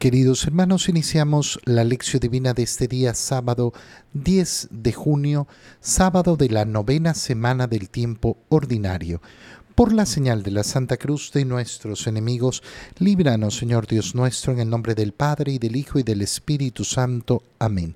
Queridos hermanos, iniciamos la lección divina de este día sábado 10 de junio, sábado de la novena semana del tiempo ordinario. Por la señal de la Santa Cruz de nuestros enemigos, líbranos, Señor Dios nuestro, en el nombre del Padre y del Hijo y del Espíritu Santo. Amén.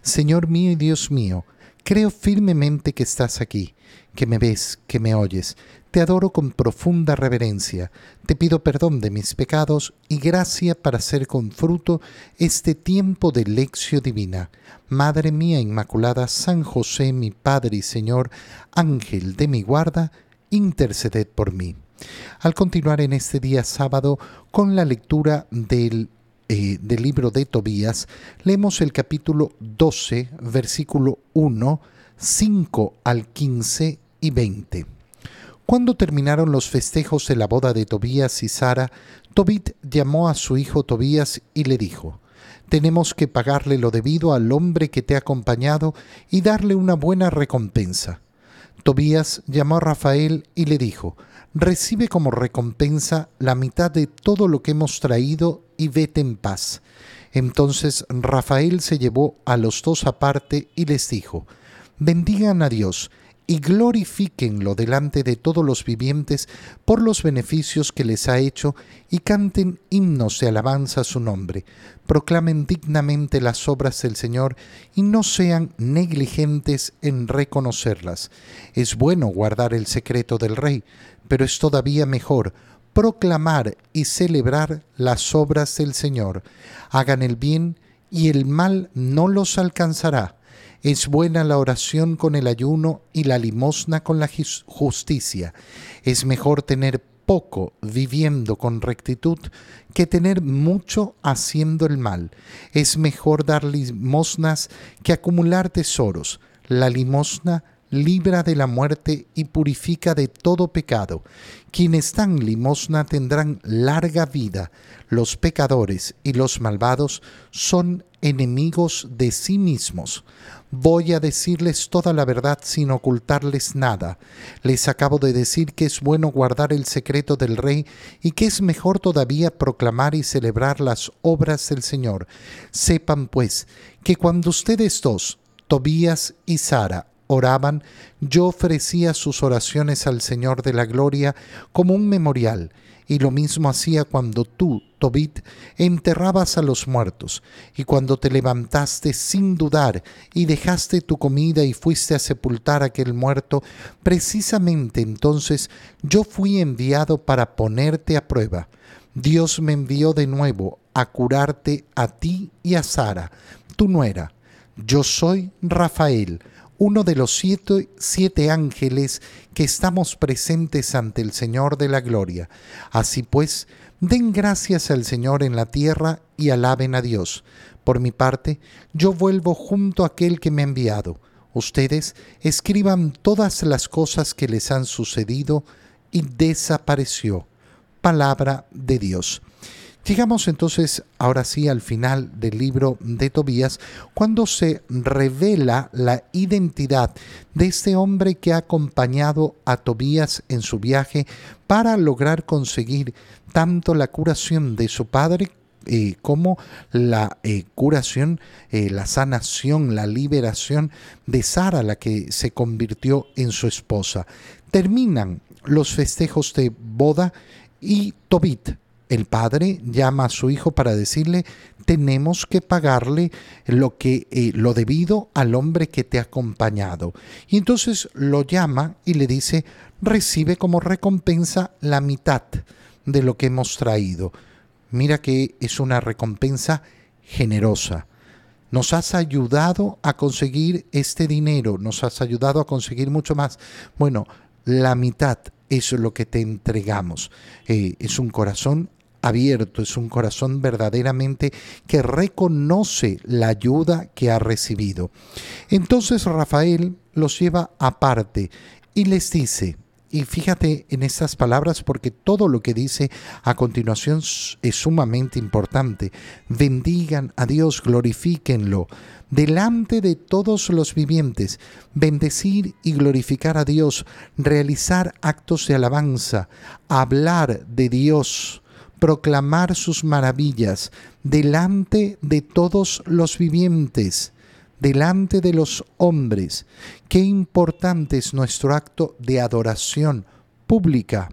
Señor mío y Dios mío, creo firmemente que estás aquí, que me ves, que me oyes. Te adoro con profunda reverencia, te pido perdón de mis pecados y gracia para hacer con fruto este tiempo de lección divina. Madre mía Inmaculada, San José, mi Padre y Señor, Ángel de mi guarda, interceded por mí. Al continuar en este día sábado con la lectura del, eh, del libro de Tobías, leemos el capítulo 12, versículo 1, 5 al 15 y 20. Cuando terminaron los festejos de la boda de Tobías y Sara, Tobit llamó a su hijo Tobías y le dijo, Tenemos que pagarle lo debido al hombre que te ha acompañado y darle una buena recompensa. Tobías llamó a Rafael y le dijo, Recibe como recompensa la mitad de todo lo que hemos traído y vete en paz. Entonces Rafael se llevó a los dos aparte y les dijo, Bendigan a Dios, y glorifíquenlo delante de todos los vivientes por los beneficios que les ha hecho y canten himnos de alabanza a su nombre. Proclamen dignamente las obras del Señor y no sean negligentes en reconocerlas. Es bueno guardar el secreto del Rey, pero es todavía mejor proclamar y celebrar las obras del Señor. Hagan el bien y el mal no los alcanzará es buena la oración con el ayuno y la limosna con la justicia. Es mejor tener poco viviendo con rectitud que tener mucho haciendo el mal. Es mejor dar limosnas que acumular tesoros. La limosna libra de la muerte y purifica de todo pecado. Quienes dan limosna tendrán larga vida. Los pecadores y los malvados son enemigos de sí mismos. Voy a decirles toda la verdad sin ocultarles nada. Les acabo de decir que es bueno guardar el secreto del rey y que es mejor todavía proclamar y celebrar las obras del Señor. Sepan pues que cuando ustedes dos, Tobías y Sara, oraban, yo ofrecía sus oraciones al Señor de la Gloria como un memorial, y lo mismo hacía cuando tú, Tobit, enterrabas a los muertos, y cuando te levantaste sin dudar y dejaste tu comida y fuiste a sepultar a aquel muerto, precisamente entonces yo fui enviado para ponerte a prueba. Dios me envió de nuevo a curarte a ti y a Sara, tu nuera. Yo soy Rafael, uno de los siete, siete, ángeles que estamos presentes ante el Señor de la Gloria. Así pues, den gracias al Señor en la tierra y alaben a Dios. Por mi parte, yo vuelvo junto a aquel que me ha enviado. Ustedes escriban todas las cosas que les han sucedido y desapareció. Palabra de Dios. Llegamos entonces ahora sí al final del libro de Tobías, cuando se revela la identidad de este hombre que ha acompañado a Tobías en su viaje para lograr conseguir tanto la curación de su padre eh, como la eh, curación, eh, la sanación, la liberación de Sara, la que se convirtió en su esposa. Terminan los festejos de boda y Tobit el padre llama a su hijo para decirle, tenemos que pagarle lo que eh, lo debido al hombre que te ha acompañado. Y entonces lo llama y le dice, recibe como recompensa la mitad de lo que hemos traído. Mira que es una recompensa generosa. Nos has ayudado a conseguir este dinero, nos has ayudado a conseguir mucho más. Bueno, la mitad es lo que te entregamos. Eh, es un corazón abierto, es un corazón verdaderamente que reconoce la ayuda que ha recibido. Entonces Rafael los lleva aparte y les dice, y fíjate en estas palabras porque todo lo que dice a continuación es sumamente importante. Bendigan a Dios, glorifíquenlo delante de todos los vivientes, bendecir y glorificar a Dios, realizar actos de alabanza, hablar de Dios proclamar sus maravillas delante de todos los vivientes, delante de los hombres. Qué importante es nuestro acto de adoración pública.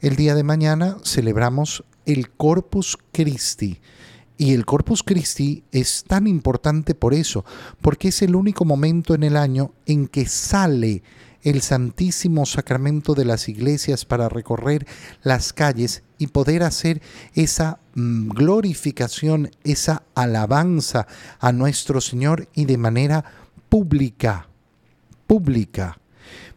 El día de mañana celebramos el Corpus Christi. Y el Corpus Christi es tan importante por eso, porque es el único momento en el año en que sale el Santísimo Sacramento de las iglesias para recorrer las calles y poder hacer esa mm, glorificación, esa alabanza a nuestro Señor y de manera pública, pública.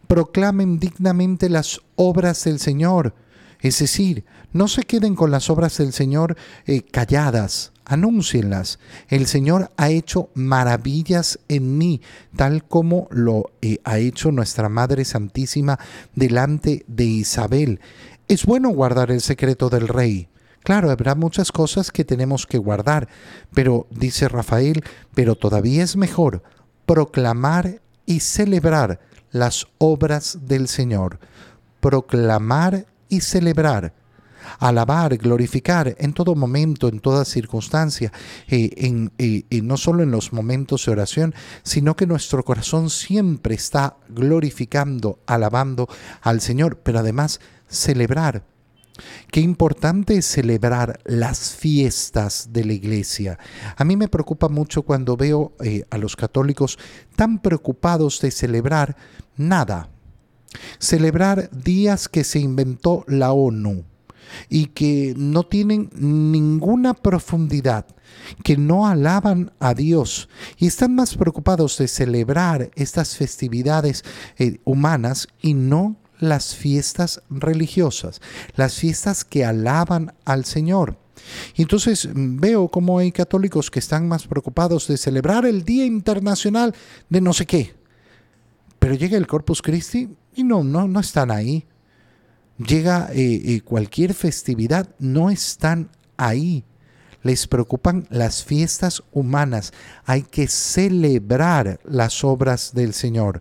Proclamen dignamente las obras del Señor, es decir, no se queden con las obras del Señor eh, calladas, anúncienlas. El Señor ha hecho maravillas en mí, tal como lo eh, ha hecho nuestra Madre Santísima delante de Isabel. Es bueno guardar el secreto del Rey. Claro, habrá muchas cosas que tenemos que guardar, pero, dice Rafael, pero todavía es mejor proclamar y celebrar las obras del Señor. Proclamar y celebrar alabar, glorificar en todo momento, en toda circunstancia, eh, eh, no solo en los momentos de oración, sino que nuestro corazón siempre está glorificando, alabando al Señor, pero además celebrar. Qué importante es celebrar las fiestas de la iglesia. A mí me preocupa mucho cuando veo eh, a los católicos tan preocupados de celebrar nada. Celebrar días que se inventó la ONU y que no tienen ninguna profundidad, que no alaban a Dios y están más preocupados de celebrar estas festividades eh, humanas y no las fiestas religiosas, las fiestas que alaban al Señor. Entonces veo como hay católicos que están más preocupados de celebrar el Día Internacional de no sé qué. Pero llega el Corpus Christi y no, no, no están ahí llega eh, eh, cualquier festividad, no están ahí. Les preocupan las fiestas humanas. Hay que celebrar las obras del Señor.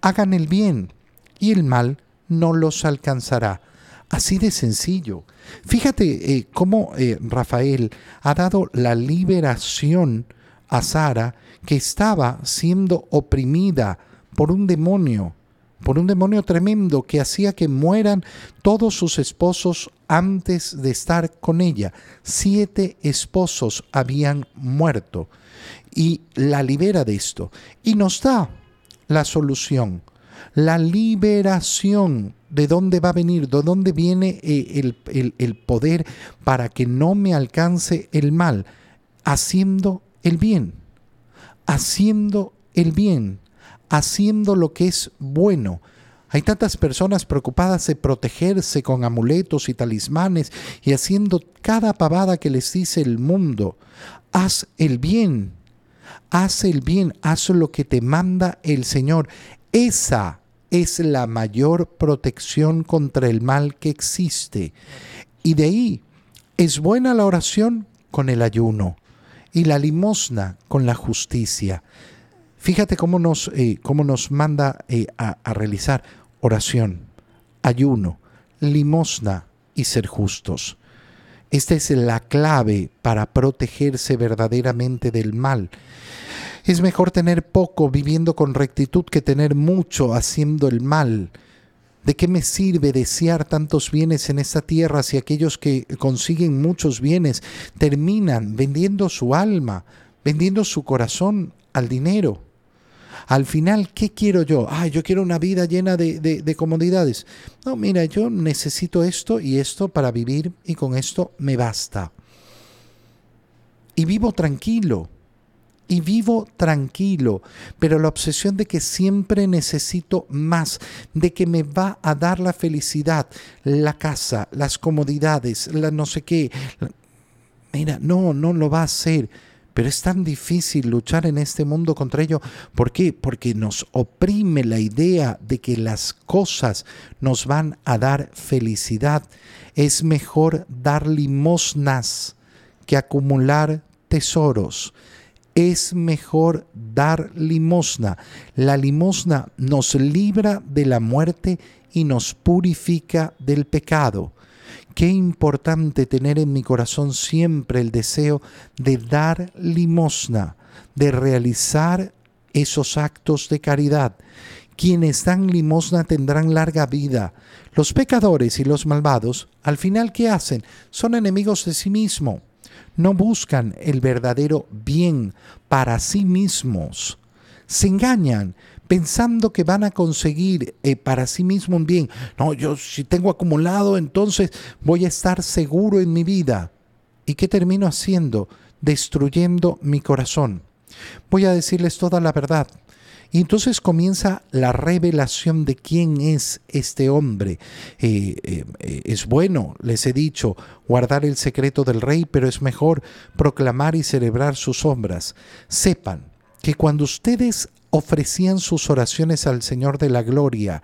Hagan el bien y el mal no los alcanzará. Así de sencillo. Fíjate eh, cómo Rafael ha dado la liberación a Sara que estaba siendo oprimida por un demonio por un demonio tremendo que hacía que mueran todos sus esposos antes de estar con ella. Siete esposos habían muerto. Y la libera de esto. Y nos da la solución, la liberación. De dónde va a venir, de dónde viene eh, el, el poder para que no me alcance el mal, haciendo el bien, haciendo el bien haciendo lo que es bueno. Hay tantas personas preocupadas de protegerse con amuletos y talismanes y haciendo cada pavada que les dice el mundo. Haz el bien, haz el bien, haz lo que te manda el Señor. Esa es la mayor protección contra el mal que existe. Y de ahí es buena la oración con el ayuno y la limosna con la justicia. Fíjate cómo nos, eh, cómo nos manda eh, a, a realizar oración, ayuno, limosna y ser justos. Esta es la clave para protegerse verdaderamente del mal. Es mejor tener poco viviendo con rectitud que tener mucho haciendo el mal. ¿De qué me sirve desear tantos bienes en esta tierra si aquellos que consiguen muchos bienes terminan vendiendo su alma, vendiendo su corazón al dinero? Al final, ¿qué quiero yo? Ah, yo quiero una vida llena de, comodidades. No, mira, yo necesito esto y esto para vivir y con esto me basta. Y vivo tranquilo y vivo tranquilo, pero la obsesión de que siempre necesito más, de que me va a dar la felicidad, la casa, las comodidades, la no sé qué. Mira, no, no lo va a hacer. Pero es tan difícil luchar en este mundo contra ello. ¿Por qué? Porque nos oprime la idea de que las cosas nos van a dar felicidad. Es mejor dar limosnas que acumular tesoros. Es mejor dar limosna. La limosna nos libra de la muerte y nos purifica del pecado. Qué importante tener en mi corazón siempre el deseo de dar limosna, de realizar esos actos de caridad. Quienes dan limosna tendrán larga vida. Los pecadores y los malvados, al final, ¿qué hacen? Son enemigos de sí mismos. No buscan el verdadero bien para sí mismos. Se engañan pensando que van a conseguir eh, para sí mismo un bien. No, yo si tengo acumulado, entonces voy a estar seguro en mi vida. ¿Y qué termino haciendo? Destruyendo mi corazón. Voy a decirles toda la verdad. Y entonces comienza la revelación de quién es este hombre. Eh, eh, es bueno, les he dicho, guardar el secreto del rey, pero es mejor proclamar y celebrar sus obras. Sepan que cuando ustedes ofrecían sus oraciones al Señor de la Gloria,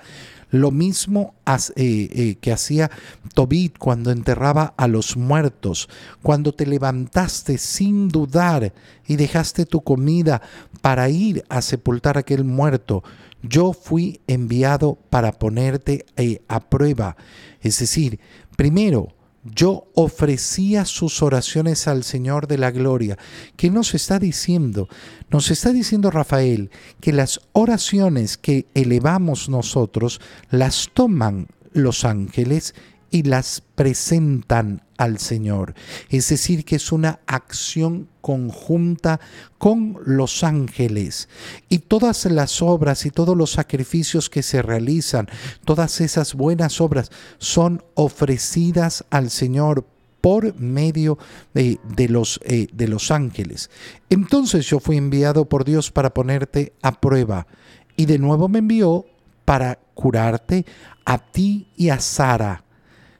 lo mismo eh, eh, que hacía Tobit cuando enterraba a los muertos, cuando te levantaste sin dudar y dejaste tu comida para ir a sepultar a aquel muerto. Yo fui enviado para ponerte eh, a prueba. Es decir, primero, yo ofrecía sus oraciones al Señor de la Gloria. ¿Qué nos está diciendo? Nos está diciendo Rafael que las oraciones que elevamos nosotros las toman los ángeles y las presentan al Señor. Es decir, que es una acción conjunta con los ángeles. Y todas las obras y todos los sacrificios que se realizan, todas esas buenas obras son ofrecidas al Señor por medio de, los, eh, de los ángeles. Entonces yo fui enviado por Dios para ponerte a prueba. Y de nuevo me envió para curarte a ti y a Sara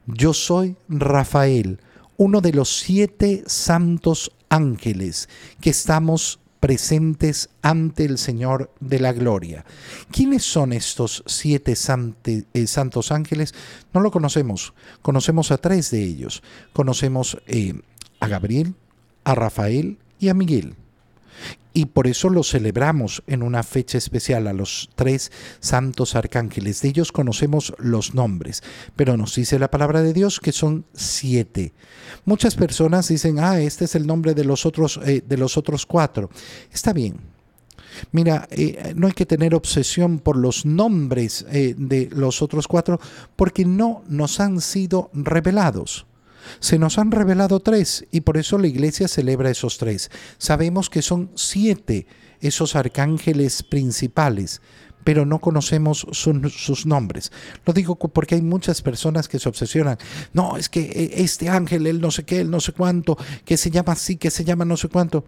yo soy Rafael, uno de los siete santos ángeles que estamos presentes ante el Señor de la Gloria. ¿Quiénes son estos siete eh, santos ángeles? No lo conocemos. Conocemos a tres de ellos. Conocemos eh, a Gabriel, a Rafael y a Miguel y por eso lo celebramos en una fecha especial a los tres santos arcángeles. De ellos conocemos los nombres, pero nos dice la palabra de Dios que son siete. Muchas personas dicen, ah, este es el nombre de los otros, eh, de los otros cuatro. Está bien, Mira, eh, no hay que tener obsesión por los nombres eh, de los otros cuatro porque no nos han sido revelados. Se nos han revelado tres y por eso la iglesia celebra esos tres. Sabemos que son siete esos arcángeles principales, pero no conocemos sus nombres. Lo digo porque hay muchas personas que se obsesionan. No, es que eh, este ángel, él no sé qué, él no sé cuánto, que se llama así, que se llama no sé cuánto.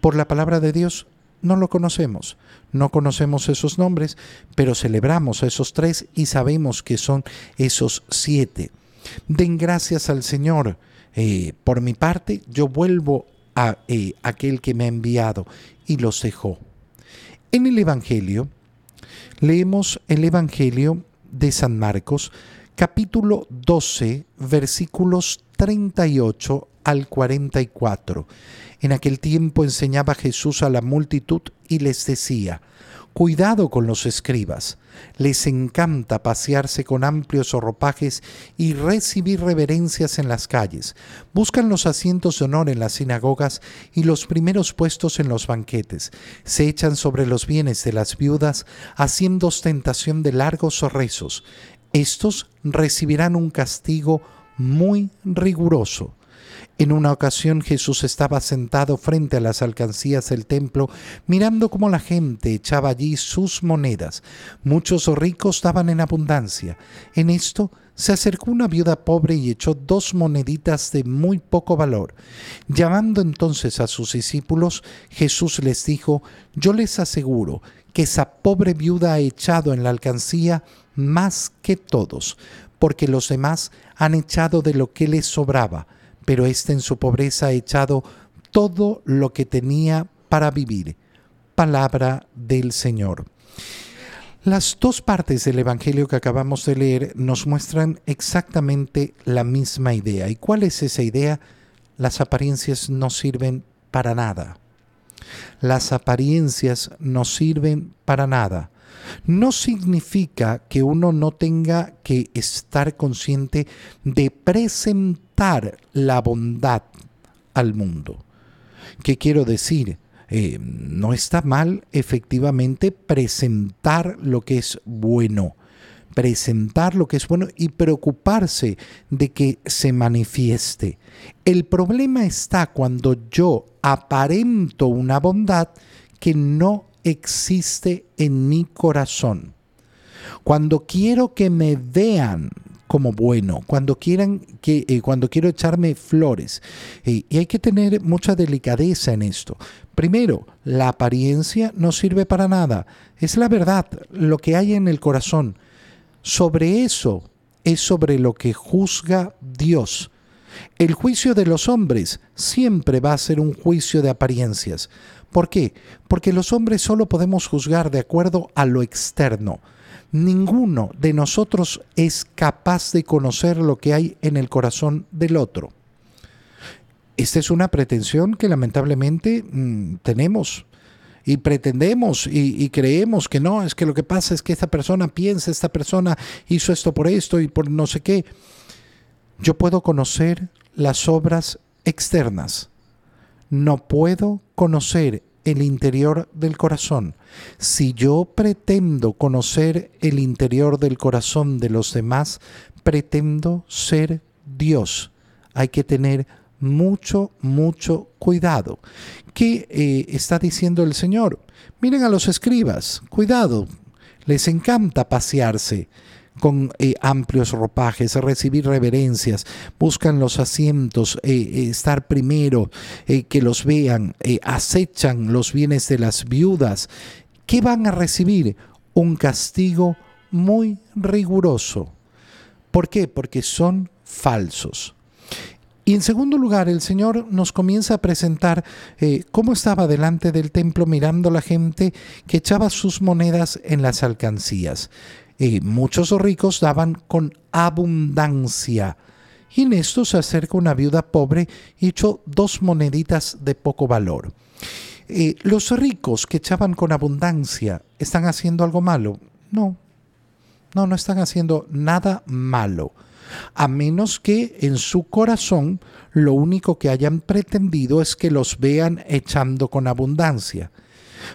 Por la palabra de Dios no lo conocemos. No conocemos esos nombres, pero celebramos esos tres y sabemos que son esos siete. Den gracias al Señor. Eh, por mi parte, yo vuelvo a eh, aquel que me ha enviado y los dejó. En el Evangelio, leemos el Evangelio de San Marcos, capítulo 12, versículos 38 al 44. En aquel tiempo enseñaba Jesús a la multitud y les decía, Cuidado con los escribas. Les encanta pasearse con amplios ropajes y recibir reverencias en las calles. Buscan los asientos de honor en las sinagogas y los primeros puestos en los banquetes. Se echan sobre los bienes de las viudas, haciendo ostentación de largos rezos. Estos recibirán un castigo muy riguroso. En una ocasión Jesús estaba sentado frente a las alcancías del templo, mirando cómo la gente echaba allí sus monedas. Muchos ricos daban en abundancia. En esto se acercó una viuda pobre y echó dos moneditas de muy poco valor. Llamando entonces a sus discípulos, Jesús les dijo, yo les aseguro que esa pobre viuda ha echado en la alcancía más que todos, porque los demás han echado de lo que les sobraba pero éste en su pobreza ha echado todo lo que tenía para vivir. Palabra del Señor. Las dos partes del Evangelio que acabamos de leer nos muestran exactamente la misma idea. ¿Y cuál es esa idea? Las apariencias no sirven para nada. Las apariencias no sirven para nada. No significa que uno no tenga que estar consciente de presentar la bondad al mundo. ¿Qué quiero decir? Eh, no está mal efectivamente presentar lo que es bueno, presentar lo que es bueno y preocuparse de que se manifieste. El problema está cuando yo aparento una bondad que no existe en mi corazón. Cuando quiero que me vean como bueno, cuando quieran que eh, cuando quiero echarme flores. y hay que tener mucha delicadeza en esto. Primero, la apariencia no sirve para nada. Es la verdad, lo que hay en el corazón. Sobre eso es sobre lo que juzga Dios. El juicio de los hombres siempre va a ser un juicio de apariencias. ¿Por qué? Porque los hombres solo podemos juzgar de acuerdo a lo externo. Ninguno de nosotros es capaz de conocer lo que hay en el corazón del otro. Esta es una pretensión que lamentablemente mm, tenemos y pretendemos y, creemos que no, es que lo que pasa es que esta persona piensa, esta persona hizo esto por esto y por no sé qué. Yo puedo conocer las obras externas, no puedo conocer el interior del corazón. Si yo pretendo conocer el interior del corazón de los demás, pretendo ser Dios. Hay que tener mucho, mucho cuidado. ¿Qué eh, está diciendo el Señor? Miren a los escribas, cuidado, les encanta pasearse con eh, amplios ropajes, recibir reverencias, buscan los asientos, eh, estar primero, que los vean, acechan los bienes de las viudas. ¿Qué van a recibir? Un castigo muy riguroso. ¿Por qué? Porque son falsos. Y en segundo lugar, el Señor nos comienza a presentar eh, cómo estaba delante del templo mirando la gente que echaba sus monedas en las alcancías. Eh, muchos ricos daban con abundancia. Y en esto se acerca una viuda pobre y echó dos moneditas de poco valor. Eh, ¿Los ricos que echaban con abundancia están haciendo algo malo? No, no, no están haciendo nada malo a menos que en su corazón lo único que hayan pretendido es que los vean echando con abundancia.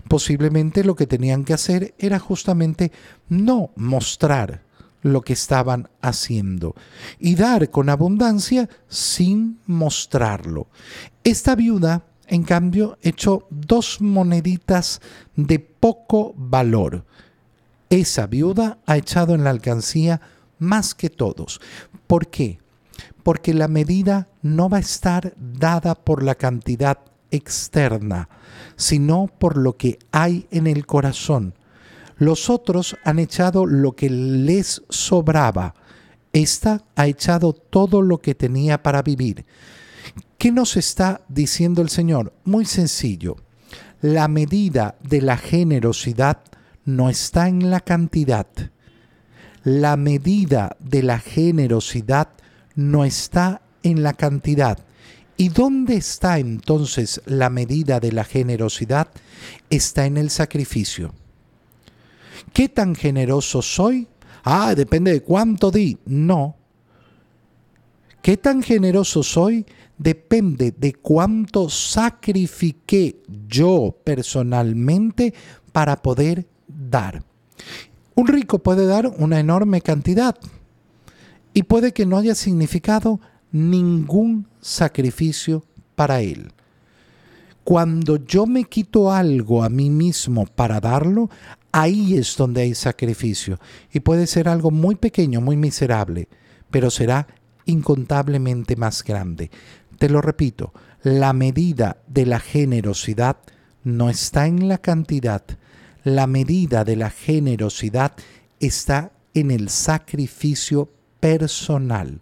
Posiblemente lo que tenían que hacer era justamente no mostrar lo que estaban haciendo y dar con abundancia sin mostrarlo. Esta viuda, en cambio, echó dos moneditas de poco valor. Esa viuda ha echado en la alcancía más que todos. ¿Por qué? Porque la medida no va a estar dada por la cantidad externa, sino por lo que hay en el corazón. Los otros han echado lo que les sobraba. Esta ha echado todo lo que tenía para vivir. ¿Qué nos está diciendo el Señor? Muy sencillo. La medida de la generosidad no está en la cantidad, la medida de la generosidad no está en la cantidad. ¿Y dónde está entonces la medida de la generosidad? Está en el sacrificio. ¿Qué tan generoso soy? Ah, depende de cuánto di. No. ¿Qué tan generoso soy? Depende de cuánto sacrifiqué yo personalmente para poder dar. Un rico puede dar una enorme cantidad y puede que no haya significado ningún sacrificio para él. Cuando yo me quito algo a mí mismo para darlo, ahí es donde hay sacrificio. Y puede ser algo muy pequeño, muy miserable, pero será incontablemente más grande. Te lo repito, la medida de la generosidad no está en la cantidad, la medida de la generosidad está en el sacrificio personal.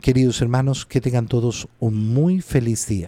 Queridos hermanos, que tengan todos un muy feliz día.